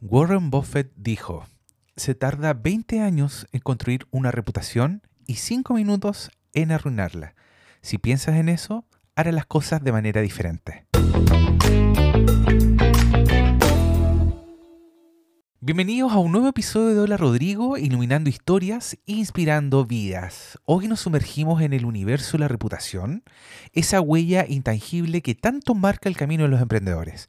Warren Buffett dijo, se tarda 20 años en construir una reputación y 5 minutos en arruinarla. Si piensas en eso, harás las cosas de manera diferente. Bienvenidos a un nuevo episodio de Hola Rodrigo, iluminando historias e inspirando vidas. Hoy nos sumergimos en el universo de la reputación, esa huella intangible que tanto marca el camino de los emprendedores.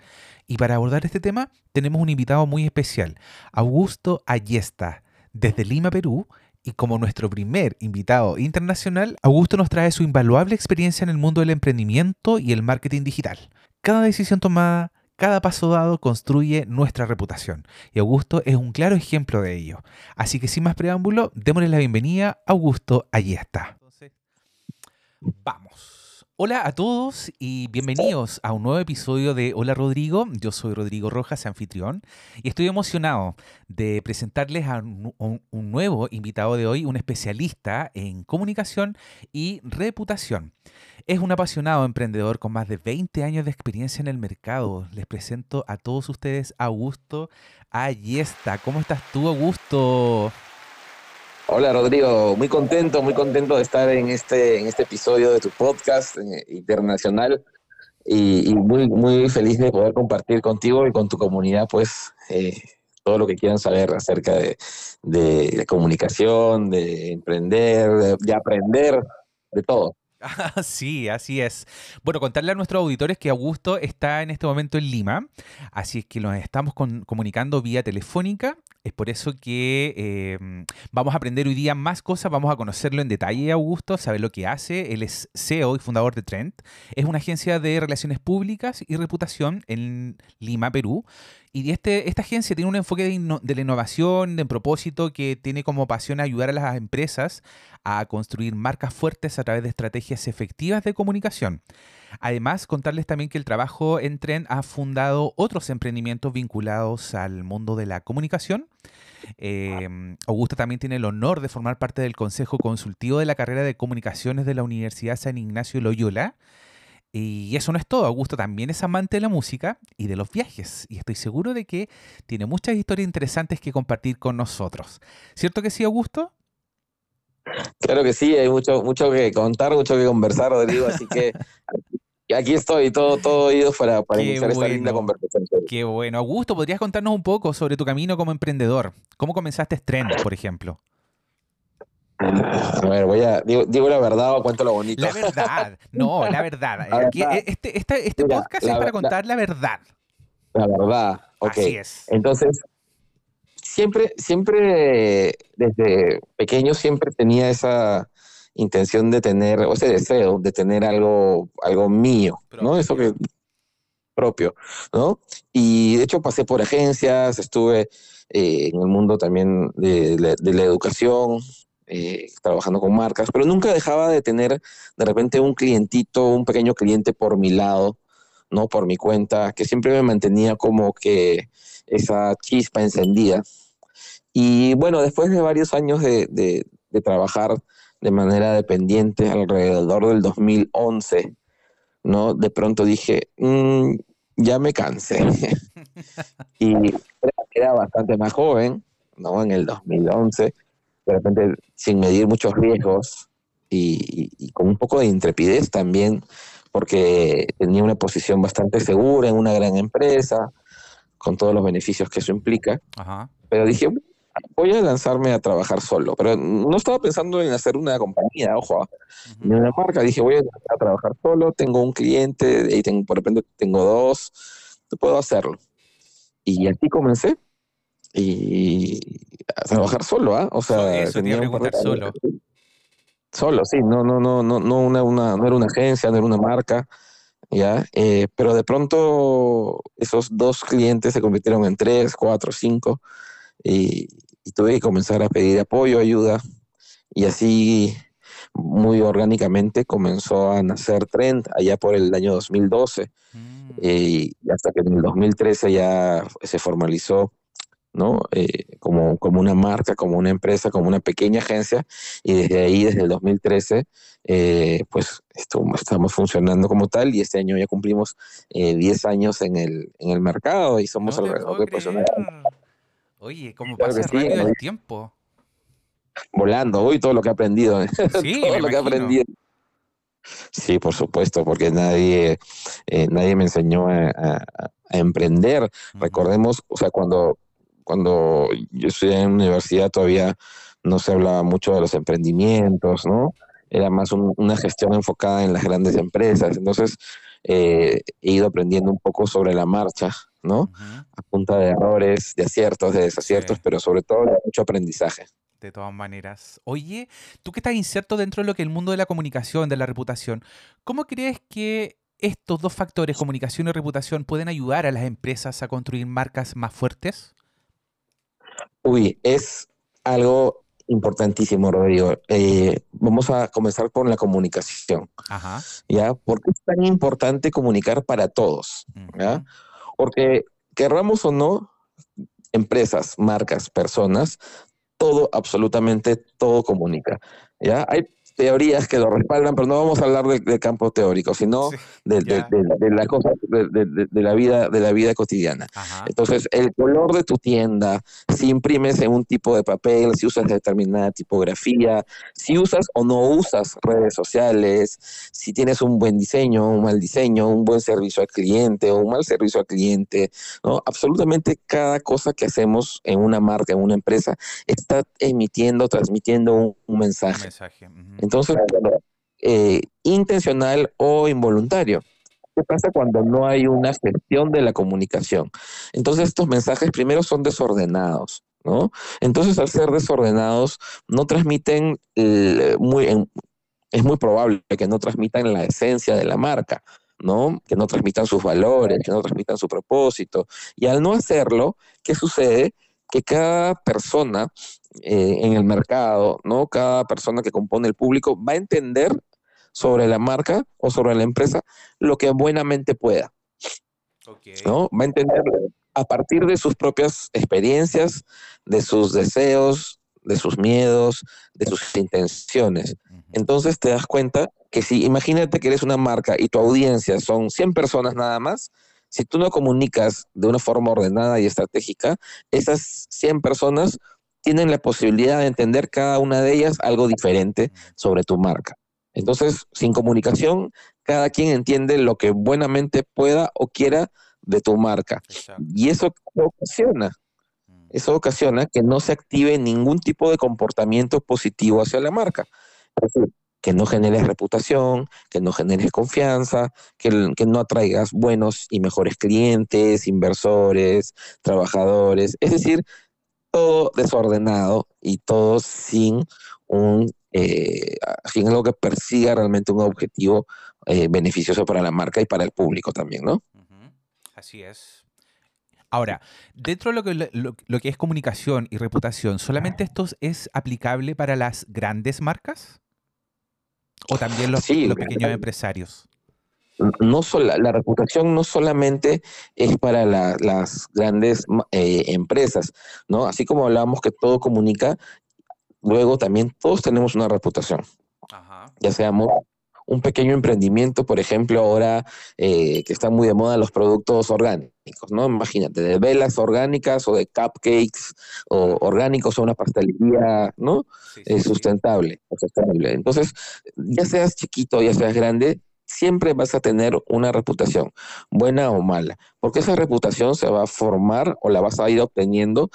Y para abordar este tema tenemos un invitado muy especial, Augusto Ayesta, desde Lima, Perú, y como nuestro primer invitado internacional, Augusto nos trae su invaluable experiencia en el mundo del emprendimiento y el marketing digital. Cada decisión tomada, cada paso dado construye nuestra reputación. Y Augusto es un claro ejemplo de ello. Así que sin más preámbulo, démosle la bienvenida a Augusto Ayesta. Vamos. Hola a todos y bienvenidos a un nuevo episodio de Hola Rodrigo. Yo soy Rodrigo Rojas, anfitrión, y estoy emocionado de presentarles a un, nuevo invitado de hoy, un especialista en comunicación y reputación. Es un apasionado emprendedor con más de 20 años de experiencia en el mercado. Les presento a todos ustedes a Augusto Ayesta. ¿Cómo estás tú, Augusto? Hola Rodrigo, muy contento, muy contento de estar en este, en este episodio de tu podcast eh, internacional y, muy, muy feliz de poder compartir contigo y con tu comunidad pues eh, todo lo que quieran saber acerca de, de, comunicación, de emprender, de aprender, de todo. sí, así es. Bueno, contarle a nuestros auditores que Augusto está en este momento en Lima, así es que nos estamos comunicando vía telefónica. Es por eso que em, vamos a aprender hoy día más cosas, vamos a conocerlo en detalle, Augusto, saber lo que hace. Él es CEO y fundador de Trend. Es una agencia de relaciones públicas y reputación en Lima, Perú. Y este, esta agencia tiene un enfoque de, la innovación, de propósito, que tiene como pasión ayudar a las empresas a construir marcas fuertes a través de estrategias efectivas de comunicación. Además, contarles también que el trabajo en Tren ha fundado otros emprendimientos vinculados al mundo de la comunicación. Eh, Augusta también tiene el honor de formar parte del Consejo Consultivo de la carrera de Comunicaciones de la Universidad San Ignacio Loyola y eso no es todo, Augusto también es amante de la música y de los viajes, y estoy seguro de que tiene muchas historias interesantes que compartir con nosotros. ¿Cierto que sí, Augusto? Claro que sí, hay mucho, mucho que contar, mucho que conversar, Rodrigo, así que aquí estoy, todo, todo oído para, para iniciar esta linda conversación. Qué bueno. Augusto, ¿podrías contarnos un poco sobre tu camino como emprendedor? ¿Cómo comenzaste Trend, por ejemplo? A ver, voy a. Digo, la verdad o cuento lo bonito. La verdad. No, la verdad. este, este podcast es para contar la verdad. La verdad. Ok. Así es. Entonces, siempre, siempre, desde pequeño, siempre tenía esa intención de tener, o ese deseo de tener algo, algo mío, ¿no? Eso que propio, ¿no? Y de hecho pasé por agencias, estuve eh, en el mundo también de, de la educación, eh, trabajando con marcas, pero nunca dejaba de tener de repente un clientito, un pequeño cliente por mi lado, ¿no? Por mi cuenta, que siempre me mantenía como que esa chispa encendida. Y bueno, después de varios años de, de, trabajar de manera dependiente alrededor del 2011, ¿no? De pronto dije, mm, ya me cansé. y era, bastante más joven, ¿no? En el 2011 de repente sin medir muchos riesgos y, con un poco de intrepidez también, porque tenía una posición bastante segura en una gran empresa, con todos los beneficios que eso implica. Pero dije, voy a lanzarme a trabajar solo. Pero no estaba pensando en hacer una compañía, ojo, ni una marca. Dije, voy a, trabajar solo, tengo un cliente, y tengo, por repente tengo dos, puedo hacerlo. Y así comencé y a trabajar solo, ¿ah? O sea, Eso, tenía preguntar solo. Solo, sí, no, no, no, no, no, una, una, no era una agencia, no era una marca, ¿ya? Eh, pero de pronto esos dos clientes se convirtieron en tres, cuatro, cinco, y, y tuve que comenzar a pedir apoyo, ayuda, y así muy orgánicamente comenzó a nacer Trend allá por el año 2012, mm. eh, y hasta que en el 2013 ya se formalizó ¿no? Eh, como, como una marca, como una empresa, como una pequeña agencia, y desde ahí, desde el 2013, eh, pues estamos funcionando como tal, y este año ya cumplimos 10 eh, años en el, en el mercado y somos alrededor de personas. Oye, ¿cómo pasa rápido el tiempo? Volando, uy, todo lo que he aprendido. Sí, todo lo que he aprendido. Sí, por supuesto, porque nadie, eh, nadie me enseñó a, emprender. Recordemos, o sea, cuando, cuando yo estudié en la universidad todavía no se hablaba mucho de los emprendimientos, ¿no? Era más una gestión enfocada en las grandes empresas. Entonces, eh, he ido aprendiendo un poco sobre la marcha, ¿no? A punta de errores, de aciertos, de desaciertos, pero sobre todo mucho aprendizaje. De todas maneras. Oye, tú que estás inserto dentro de lo que el mundo de la comunicación, de la reputación, ¿cómo crees que estos dos factores, comunicación y reputación, pueden ayudar a las empresas a construir marcas más fuertes? Uy, es algo importantísimo, Rodrigo. Eh, vamos a comenzar con la comunicación. Ajá. ¿Ya? ¿Por qué es tan importante comunicar para todos? ¿Ya? Porque, querramos o no, empresas, marcas, personas, todo, absolutamente todo comunica. ¿ya? Hay teorías que lo respaldan, pero no vamos a hablar del campo teórico, sino de, la cosa, de, la vida, de la vida cotidiana. Entonces, el color de tu tienda, si imprimes en un tipo de papel, si usas determinada tipografía, si usas o no usas redes sociales, si tienes un buen diseño, un mal diseño, un buen servicio al cliente o un mal servicio al cliente, ¿no? Absolutamente cada cosa que hacemos en una marca, en una empresa, está emitiendo, transmitiendo un, mensaje. Entonces, eh, intencional o involuntario. ¿Qué pasa cuando no hay una gestión de la comunicación? Entonces, estos mensajes primero son desordenados. ¿No? Entonces, al ser desordenados, no transmiten eh, muy, es muy probable que no transmitan la esencia de la marca, ¿no? Que no transmitan sus valores, que no transmitan su propósito. Y al no hacerlo, ¿qué sucede? Que cada persona eh, en el mercado, ¿no? Cada persona que compone el público va a entender sobre la marca o sobre la empresa lo que buenamente pueda. ¿no? Va a entender a partir de sus propias experiencias, de sus deseos, de sus miedos, de sus intenciones. Entonces te das cuenta que si imagínate que eres una marca y tu audiencia son 100 personas nada más, si tú no comunicas de una forma ordenada y estratégica, esas 100 personas tienen la posibilidad de entender cada una de ellas algo diferente sobre tu marca. Entonces, sin comunicación, cada quien entiende lo que buenamente pueda o quiera de tu marca. Y eso ocasiona, mm. eso ocasiona que no se active ningún tipo de comportamiento positivo hacia la marca. Es decir, que no generes reputación, que no generes confianza, que, que, no atraigas buenos y mejores clientes, inversores, trabajadores. Es decir, todo desordenado y todo sin un eh, sin algo que persiga realmente un objetivo eh, beneficioso para la marca y para el público también, ¿no? Así es. Ahora, dentro de lo que, lo, que es comunicación y reputación, ¿solamente esto es aplicable para las grandes marcas? ¿O también los, los pequeños empresarios? no la reputación no solamente es para las grandes eh, empresas, ¿no? Así como hablábamos que todo comunica, luego también todos tenemos una reputación. Ya seamos un pequeño emprendimiento, por ejemplo, ahora eh, que están muy de moda los productos orgánicos, ¿no? Imagínate, de velas orgánicas o de cupcakes o orgánicos o una pastelería, ¿no? Eh, sustentable, sustentable. Entonces, ya seas chiquito, ya seas grande, siempre vas a tener una reputación, buena o mala, porque esa reputación se va a formar o la vas a ir obteniendo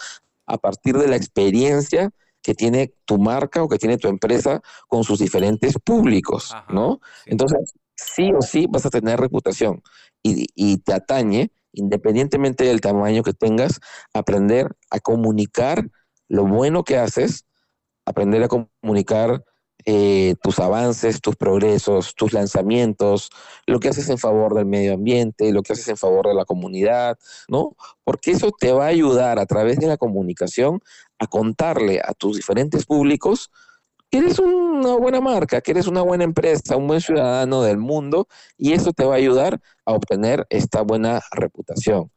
a partir de la experiencia que tiene tu marca o que tiene tu empresa con sus diferentes públicos, ¿no? Entonces, sí o sí vas a tener reputación y, y te atañe, independientemente del tamaño que tengas, aprender a comunicar lo bueno que haces, aprender a comunicar eh, tus avances, tus progresos, tus lanzamientos, lo que haces en favor del medio ambiente, lo que haces en favor de la comunidad, ¿no? Porque eso te va a ayudar a través de la comunicación a contarle a tus diferentes públicos que eres una buena marca, que eres una buena empresa, un buen ciudadano del mundo, y eso te va a ayudar a obtener esta buena reputación,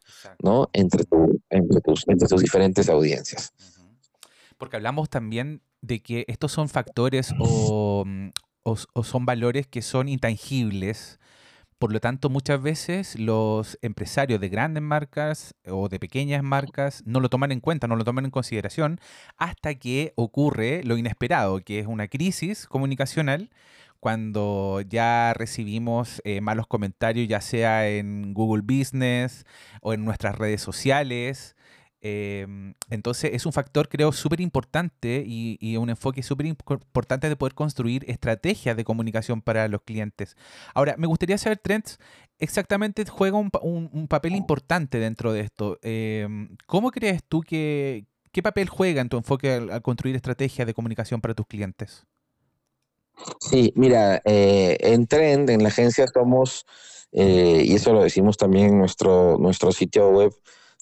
¿no? Entre, entre, tus, entre tus diferentes audiencias. Porque hablamos también de que estos son factores mm, o, son valores que son intangibles, Por lo tanto, muchas veces los empresarios de grandes marcas o de pequeñas marcas no lo toman en cuenta, no lo toman en consideración hasta que ocurre lo inesperado, que es una crisis comunicacional cuando ya recibimos eh, malos comentarios, ya sea en Google Business o en nuestras redes sociales. Em, entonces es un factor, creo, súper importante y, un enfoque súper importante de poder construir estrategias de comunicación para los clientes. Ahora, me gustaría saber, Trends, exactamente juega un, papel importante dentro de esto. Em, ¿Cómo crees tú que, qué papel juega en tu enfoque al construir estrategias de comunicación para tus clientes? Sí, mira, eh, en Trend, en la agencia somos, eh, y eso lo decimos también en nuestro, nuestro sitio web,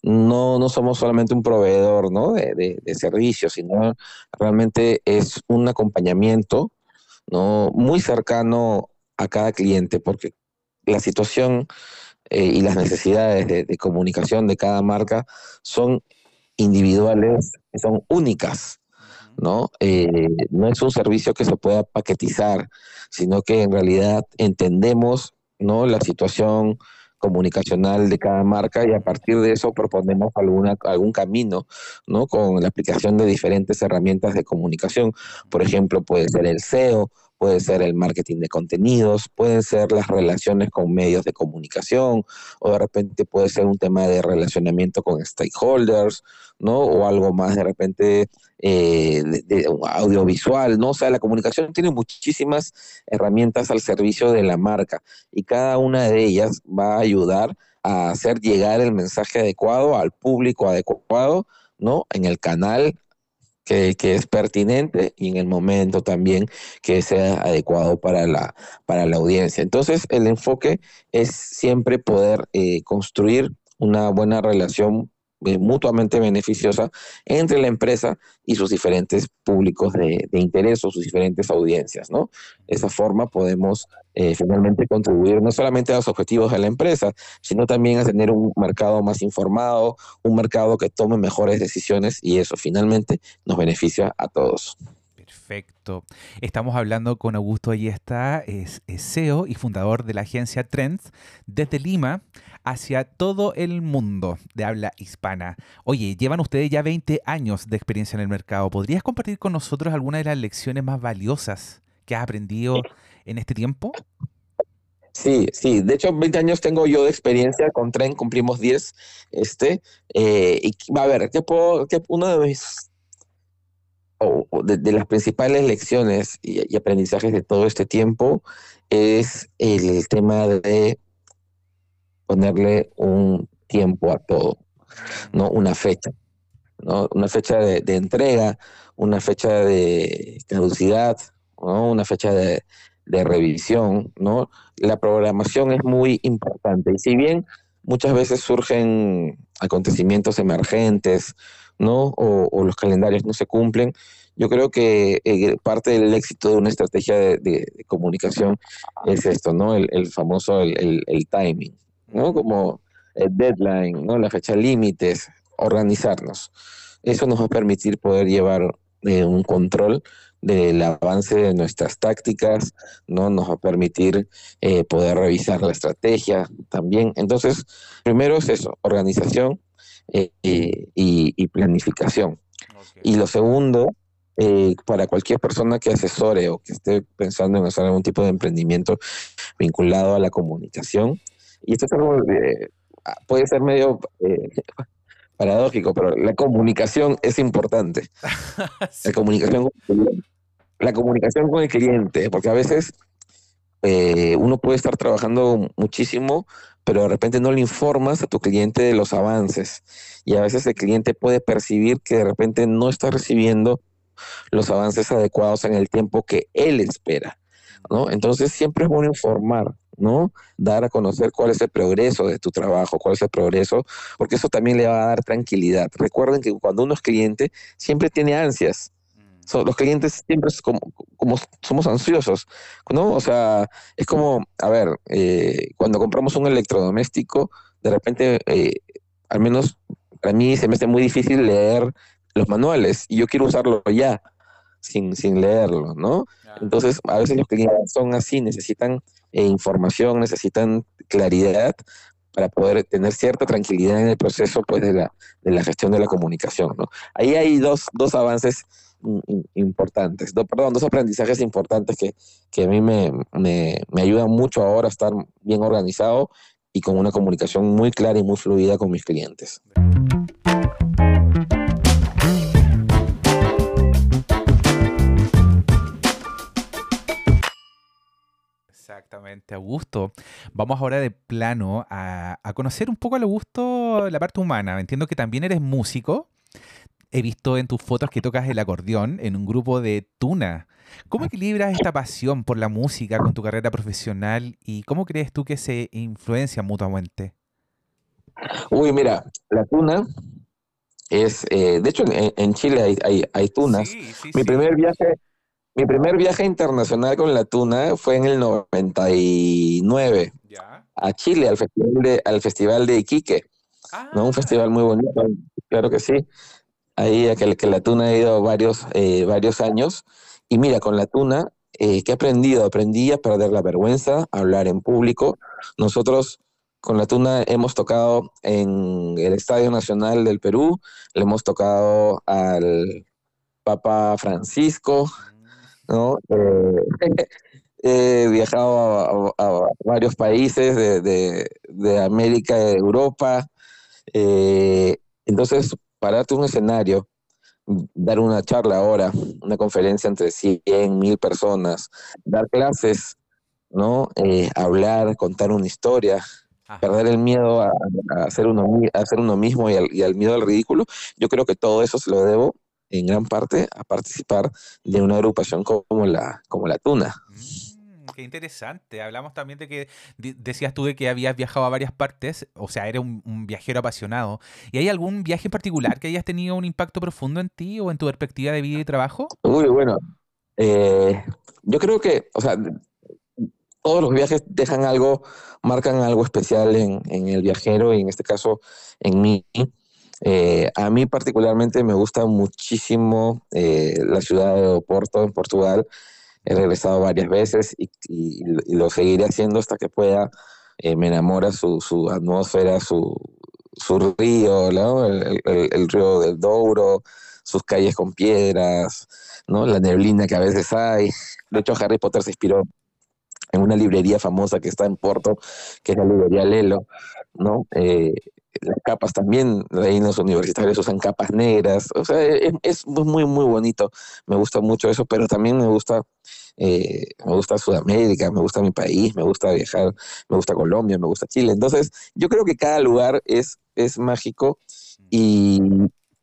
no, no somos solamente un proveedor ¿no? de, servicios, sino realmente es un acompañamiento ¿no? muy cercano a cada cliente, porque la situación eh, y las necesidades de, de, comunicación de cada marca son individuales, son únicas. ¿no? Eh, no es un servicio que se pueda paquetizar, sino que en realidad entendemos, ¿no? La situación comunicacional de cada marca y a partir de eso proponemos alguna, algún camino, ¿no? Con la aplicación de diferentes herramientas de comunicación. Por ejemplo, puede ser el SEO, puede ser el marketing de contenidos, pueden ser las relaciones con medios de comunicación, o de repente puede ser un tema de relacionamiento con stakeholders, ¿no? O algo más de repente eh, audiovisual, ¿no? O sea, la comunicación tiene muchísimas herramientas al servicio de la marca y cada una de ellas va a ayudar a hacer llegar el mensaje adecuado al público adecuado, ¿no? En el canal que, es pertinente y en el momento también que sea adecuado para la, para la audiencia. Entonces, el enfoque es siempre poder eh, construir una buena relación mutuamente beneficiosa entre la empresa y sus diferentes públicos de, interés o sus diferentes audiencias, ¿no? De esa forma podemos eh, finalmente contribuir no solamente a los objetivos de la empresa, sino también a tener un mercado más informado, un mercado que tome mejores decisiones y eso finalmente nos beneficia a todos. Perfecto. Estamos hablando con Augusto Ayesta, es, es CEO y fundador de la agencia Trends desde Lima hacia todo el mundo de habla hispana. Oye, llevan ustedes ya 20 años de experiencia en el mercado. ¿Podrías compartir con nosotros alguna de las lecciones más valiosas que has aprendido en este tiempo? Sí, sí. De hecho, 20 años tengo yo de experiencia con Tren, cumplimos 10. Este, eh, y va a ver, ¿qué puedo, qué, uno de mis de, las principales lecciones y, aprendizajes de todo este tiempo es el tema de ponerle un tiempo a todo, ¿no? Una fecha, ¿no? Una fecha de, entrega, una fecha de caducidad, ¿no? Una fecha de, revisión, ¿no? La programación es muy importante y si bien muchas veces surgen acontecimientos emergentes, ¿no? O, los calendarios no se cumplen. Yo creo que eh, parte del éxito de una estrategia de, comunicación es esto, ¿no? El, famoso, el, timing, ¿no? Como el deadline, ¿no? La fecha límites, organizarnos. Eso nos va a permitir poder llevar eh, un control del avance de nuestras tácticas, ¿no? Nos va a permitir eh, poder revisar la estrategia también. Entonces, primero es eso, organización, eh, y, planificación. Y lo segundo, eh, para cualquier persona que asesore o que esté pensando en hacer algún tipo de emprendimiento vinculado a la comunicación, y esto es algo, ah, puede ser medio eh, paradójico, pero la comunicación es importante. La comunicación la comunicación con el cliente, porque a veces uno puede estar trabajando muchísimo, pero de repente no le informas a tu cliente de los avances. Y a veces el cliente puede percibir que de repente no está recibiendo los avances adecuados en el tiempo que él espera. ¿no? Entonces siempre es bueno informar, ¿no? Dar a conocer cuál es el progreso de tu trabajo, cuál es el progreso, porque eso también le va a dar tranquilidad. Recuerden que cuando uno es cliente, siempre tiene ansias, los clientes siempre como, como somos ansiosos, ¿no? O sea, es como, a ver, eh, cuando compramos un electrodoméstico, de repente, eh, al menos para mí se me hace muy difícil leer los manuales y yo quiero usarlo ya, sin, sin leerlo, ¿no? Entonces, a veces los clientes son así, necesitan información, necesitan claridad para poder tener cierta tranquilidad en el proceso pues, de, la, de la gestión de la comunicación. ¿no? Ahí hay dos, dos avances importantes, perdón, dos aprendizajes importantes que, que a mí me, me, me, ayudan mucho ahora a estar bien organizado y con una comunicación muy clara y muy fluida con mis clientes. Exactamente, Augusto. Vamos ahora de plano a, a conocer un poco a Augusto la parte humana. Entiendo que también eres músico. He visto en tus fotos que tocas el acordeón en un grupo de tuna. ¿Cómo equilibras esta pasión por la música con tu carrera profesional y cómo crees tú que se influencian mutuamente? Uy, mira, la tuna es, eh, de hecho en, Chile hay, tunas. mi primer viaje, mi primer viaje internacional con la tuna fue en el 99 a Chile, al festival de, al festival de Iquique. ¿no? Un festival muy bonito, claro que sí. Ahí que, que la tuna ha ido varios, eh, varios años. Y mira, con la tuna, eh, ¿qué he aprendido? Aprendí a perder la vergüenza, a hablar en público. Nosotros con la tuna hemos tocado en el Estadio Nacional del Perú, le hemos tocado al Papa Francisco, ¿no? Eh, he viajado a, varios países de, de, de América, de Europa. Eh, entonces, pararte un escenario, dar una charla ahora, una conferencia entre 100, mil personas, dar clases, ¿no? Eh, hablar, contar una historia, perder el miedo a, hacer uno, a hacer uno mismo y al, miedo al ridículo, yo creo que todo eso se lo debo en gran parte a participar de una agrupación como la, como la Tuna. Mm qué interesante. Hablamos también de que decías tú de que habías viajado a varias partes, o sea, eres un, viajero apasionado. ¿Y hay algún viaje en particular que hayas tenido un impacto profundo en ti o en tu perspectiva de vida y trabajo? Uy, bueno, eh, yo creo que, o sea, todos los viajes dejan algo, marcan algo especial en, el viajero y en este caso en mí. Eh, a mí particularmente me gusta muchísimo eh, la ciudad de Oporto, en Portugal he regresado varias veces y, lo seguiré haciendo hasta que pueda. Eh, me enamora su, su atmósfera, su, su río, el, río del Douro, sus calles con piedras, ¿no? la neblina que a veces hay. De hecho, Harry Potter se inspiró en una librería famosa que está en Porto, que es la librería Lelo, ¿no? Las capas también, reinos universitarios usan capas negras, o sea, es, es, muy, muy bonito, me gusta mucho eso, pero también me gusta, eh, me gusta Sudamérica, me gusta mi país, me gusta viajar, me gusta Colombia, me gusta Chile, entonces yo creo que cada lugar es, es mágico y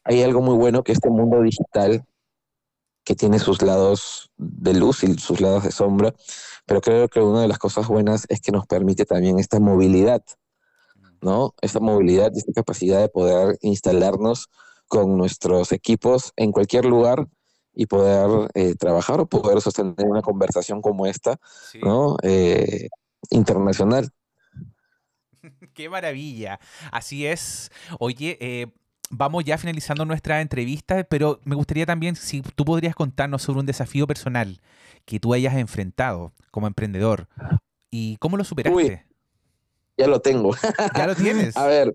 hay algo muy bueno que este mundo digital que tiene sus lados de luz y sus lados de sombra, pero creo que una de las cosas buenas es que nos permite también esta movilidad ¿no? Esta movilidad y esta capacidad de poder instalarnos con nuestros equipos en cualquier lugar y poder eh, trabajar o poder sostener una conversación como esta, ¿no? Eh, internacional. Qué maravilla. Así es. Oye, eh, vamos ya finalizando nuestra entrevista, pero me gustaría también si tú podrías contarnos sobre un desafío personal que tú hayas enfrentado como emprendedor y cómo lo superaste. Ya lo tengo. ¿Ya lo tienes? a ver,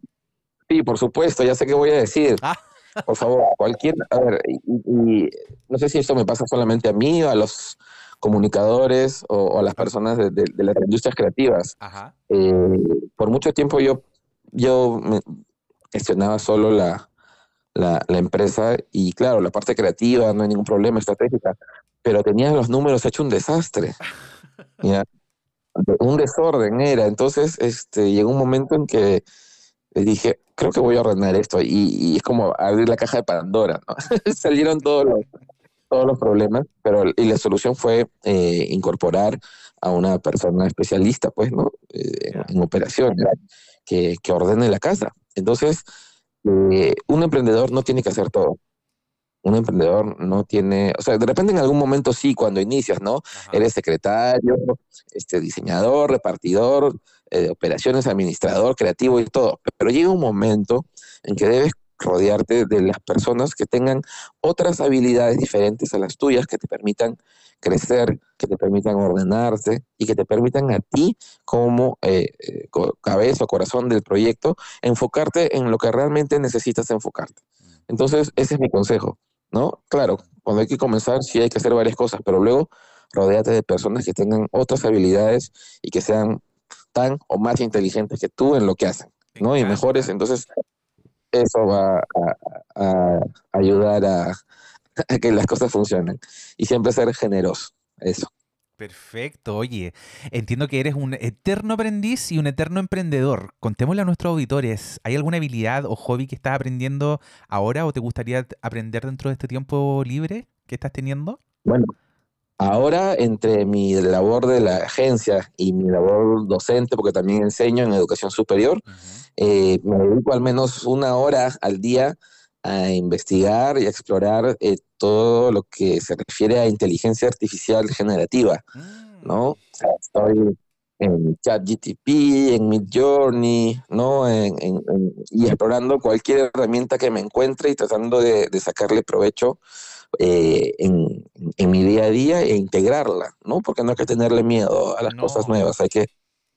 sí, por supuesto, ya sé qué voy a decir. Ah. Por favor, cualquier, a ver, y, no sé si esto me pasa solamente a mí o a los comunicadores o, a las personas de, las industrias creativas. Eh, por mucho tiempo yo, yo gestionaba solo la, la, empresa y claro, la parte creativa, no hay ningún problema, estratégica, pero tenía los números hecho un desastre. ¿ya? Un desorden era. Entonces, este, llegó un momento en que dije, creo que voy a ordenar esto. Y, es como abrir la caja de Pandora, ¿no? Salieron todos los, todos los problemas, pero y la solución fue eh, incorporar a una persona especialista, pues, ¿no? Eh, en operación, que, que ordene la casa. Entonces, eh, un emprendedor no tiene que hacer todo un emprendedor no tiene, o sea, de repente en algún momento sí, cuando inicias, ¿no? Eres secretario, este, diseñador, repartidor, eh, operaciones, administrador, creativo y todo, pero llega un momento en que debes rodearte de las personas que tengan otras habilidades diferentes a las tuyas, que te permitan crecer, que te permitan ordenarse y que te permitan a ti como eh, eh, cabeza o corazón del proyecto enfocarte en lo que realmente necesitas enfocarte. Entonces, ese es mi consejo, ¿no? Claro, cuando hay que comenzar sí hay que hacer varias cosas, pero luego rodéate de personas que tengan otras habilidades y que sean tan o más inteligentes que tú en lo que hacen, ¿no? Y mejores, entonces eso va a, ayudar a, que las cosas funcionen. Y siempre ser generoso, eso. Perfecto, oye, entiendo que eres un eterno aprendiz y un eterno emprendedor. Contémosle a nuestros auditores, ¿hay alguna habilidad o hobby que estás aprendiendo ahora o te gustaría aprender dentro de este tiempo libre que estás teniendo? Bueno, ahora entre mi labor de la agencia y mi labor docente, porque también enseño en educación superior, eh, me dedico al menos una hora al día a investigar y a explorar eh, todo lo que se refiere a inteligencia artificial generativa, ¿no? Mm. estoy en ChatGTP, en Midjourney, ¿no? y explorando cualquier herramienta que me encuentre y tratando de, sacarle provecho eh, en, mi día a día e integrarla, ¿no? Porque no hay que tenerle miedo a las cosas nuevas, hay que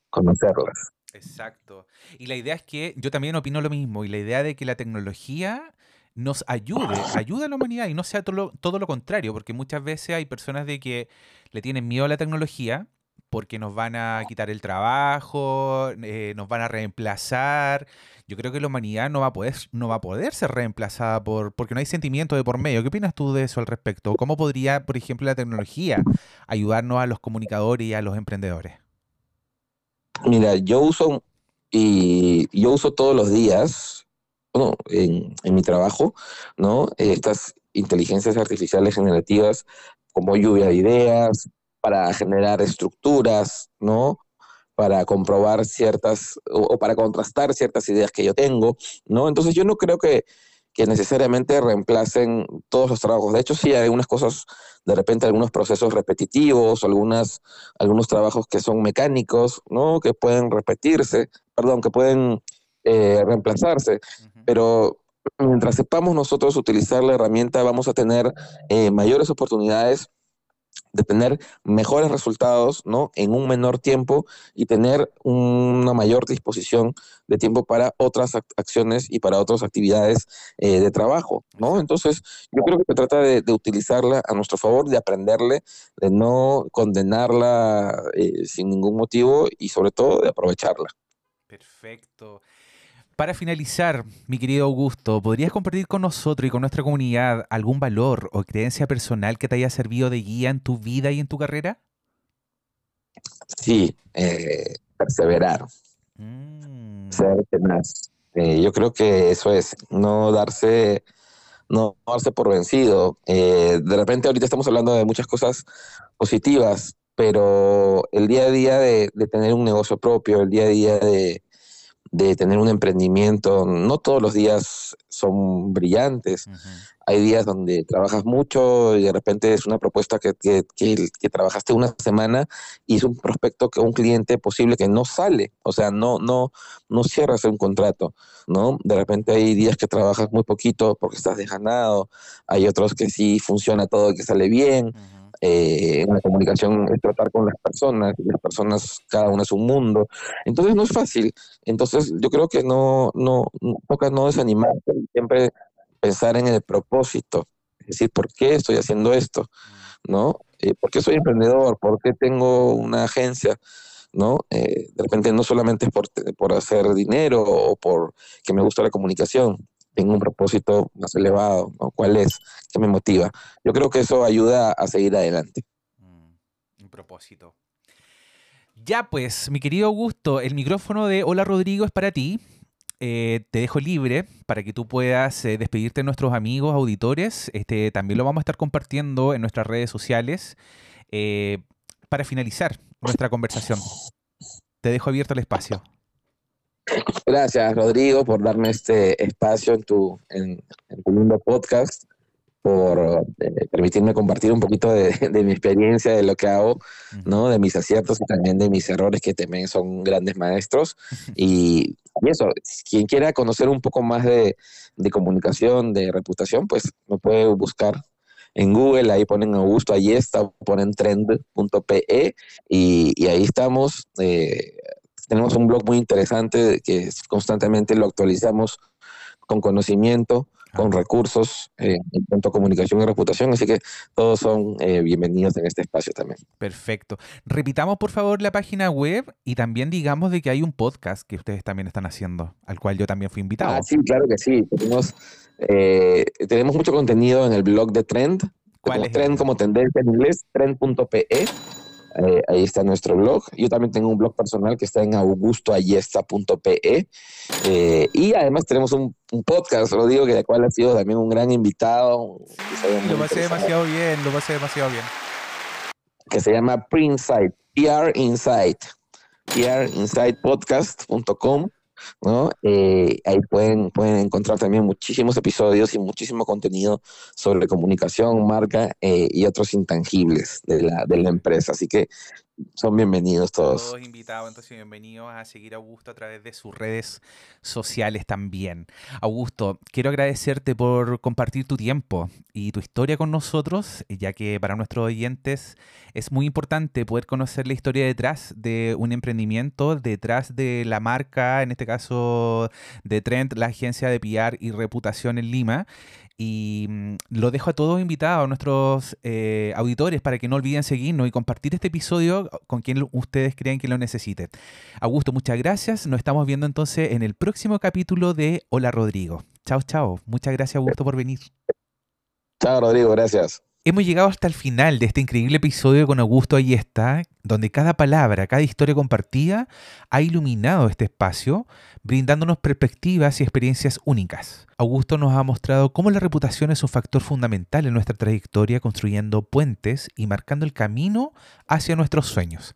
conocerlas. Exacto. Y la idea es que yo también opino lo mismo, y la idea de que la tecnología nos ayude, ayude a la humanidad y no sea todo lo, todo lo contrario, porque muchas veces hay personas de que le tienen miedo a la tecnología porque nos van a quitar el trabajo, eh, nos van a reemplazar. Yo creo que la humanidad no va a poder, no va a poder ser reemplazada por, porque no hay sentimiento de por medio. ¿Qué opinas tú de eso al respecto? ¿Cómo podría, por ejemplo, la tecnología ayudarnos a los comunicadores y a los emprendedores? Mira, yo uso y yo uso todos los días, bueno, en, mi trabajo, ¿no? Estas inteligencias artificiales generativas como lluvia de ideas, para generar estructuras, ¿no? Para comprobar ciertas, o, para contrastar ciertas ideas que yo tengo, ¿no? Entonces yo no creo que, que necesariamente reemplacen todos los trabajos. De hecho, sí hay algunas cosas, de repente algunos procesos repetitivos, algunas, algunos trabajos que son mecánicos, ¿no? Que pueden repetirse, perdón, que pueden eh, reemplazarse, pero mientras sepamos nosotros utilizar la herramienta, vamos a tener eh, mayores oportunidades de tener mejores resultados ¿no? en un menor tiempo y tener una mayor disposición de tiempo para otras acciones y para otras actividades eh, de trabajo. ¿no? Entonces, yo creo que se trata de, utilizarla a nuestro favor, de aprenderle, de no condenarla eh, sin ningún motivo y sobre todo de aprovecharla. Perfecto. Para finalizar, mi querido Augusto, ¿podrías compartir con nosotros y con nuestra comunidad algún valor o creencia personal que te haya servido de guía en tu vida y en tu carrera? Sí, eh, perseverar. Mm. Ser tenaz. Eh, yo creo que eso es, no darse, no darse por vencido. Eh, de repente ahorita estamos hablando de muchas cosas positivas, pero el día a día de tener un negocio propio, el día a día de, de tener un emprendimiento, no todos los días son brillantes. Hay días donde trabajas mucho y de repente es una propuesta que, que, que, trabajaste una semana y es un prospecto que un cliente posible que no sale, o sea, no, no, no cierras un contrato, ¿no? De repente hay días que trabajas muy poquito porque estás desganado, hay otros que sí funciona todo y que sale bien eh, la comunicación es tratar con las personas, las personas, cada una es un mundo. Entonces no es fácil. Entonces yo creo que no, no, toca no desanimarse, siempre pensar en el propósito, es decir, ¿por qué estoy haciendo esto? ¿No? Eh, ¿Por qué soy emprendedor? ¿Por qué tengo una agencia? ¿no? Eh, de repente no solamente es por, por hacer dinero o por que me gusta la comunicación, tengo un propósito más elevado, ¿no? ¿Cuál es? ¿Qué me motiva? Yo creo que eso ayuda a seguir adelante. Mm, un propósito. Ya pues, mi querido Augusto, el micrófono de Hola Rodrigo es para ti. Eh, te dejo libre para que tú puedas eh, despedirte de nuestros amigos, auditores. Este, también lo vamos a estar compartiendo en nuestras redes sociales eh, para finalizar nuestra conversación. Te dejo abierto el espacio. Gracias, Rodrigo, por darme este espacio en tu, en, tu mundo podcast, por eh, permitirme compartir un poquito de, mi experiencia, de lo que hago, ¿no? de mis aciertos y también de mis errores, que también son grandes maestros. Y y eso, quien quiera conocer un poco más de, comunicación, de reputación, pues me puede buscar en Google, ahí ponen Augusto Ayesta, ponen trend.pe y, y, ahí estamos. Eh, tenemos un blog muy interesante que constantemente lo actualizamos con conocimiento con recursos eh, en cuanto a comunicación y reputación, así que todos son eh, bienvenidos en este espacio también. Perfecto. Repitamos por favor la página web y también digamos de que hay un podcast que ustedes también están haciendo, al cual yo también fui invitado. Ah, sí, claro que sí. Tenemos, eh, tenemos mucho contenido en el blog de Trend. ¿Cuál es Trend como tendencia en inglés, trend.pe. Eh, ahí está nuestro blog. Yo también tengo un blog personal que está en augustoayesta.pe. Eh, y además tenemos un, podcast, lo digo, que de cual ha sido también un gran invitado. lo pasé demasiado bien, lo pasé demasiado bien. Que se llama Pre-Insight, PR Insight, prinsightpodcast.com. Eh, ahí pueden, pueden encontrar también muchísimos episodios y muchísimo contenido sobre comunicación, marca eh, y otros intangibles de la, de la empresa. Así que son bienvenidos todos. Todos invitados, entonces bienvenidos a seguir a Augusto a través de sus redes sociales también. Augusto, quiero agradecerte por compartir tu tiempo y tu historia con nosotros, ya que para nuestros oyentes es muy importante poder conocer la historia detrás de un emprendimiento, detrás de la marca, en este caso de Trend, la agencia de PR y reputación en Lima. Y mm, lo dejo a todos invitados, a nuestros eh, auditores, para que no olviden seguirnos y compartir este episodio con quien ustedes crean que lo necesiten. Augusto, muchas gracias. Nos estamos viendo entonces en el próximo capítulo de Hola Rodrigo. Chao, chao. Muchas gracias, Augusto, por venir. Chao, Rodrigo. Gracias. Hemos llegado hasta el final de este increíble episodio con Augusto Ahí está, donde cada palabra, cada historia compartida ha iluminado este espacio, brindándonos perspectivas y experiencias únicas. Augusto nos ha mostrado cómo la reputación es un factor fundamental en nuestra trayectoria, construyendo puentes y marcando el camino hacia nuestros sueños.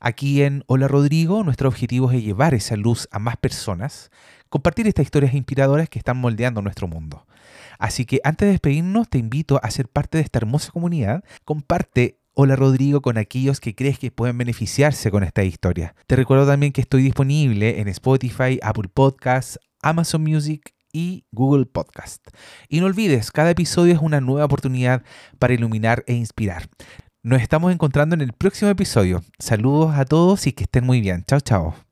Aquí en Hola Rodrigo, nuestro objetivo es llevar esa luz a más personas, compartir estas historias inspiradoras que están moldeando nuestro mundo. Así que antes de despedirnos, te invito a ser parte de esta hermosa comunidad. Comparte Hola Rodrigo con aquellos que crees que pueden beneficiarse con esta historia. Te recuerdo también que estoy disponible en Spotify, Apple Podcasts, Amazon Music y Google Podcast. Y no olvides, cada episodio es una nueva oportunidad para iluminar e inspirar. Nos estamos encontrando en el próximo episodio. Saludos a todos y que estén muy bien. Chao, chao.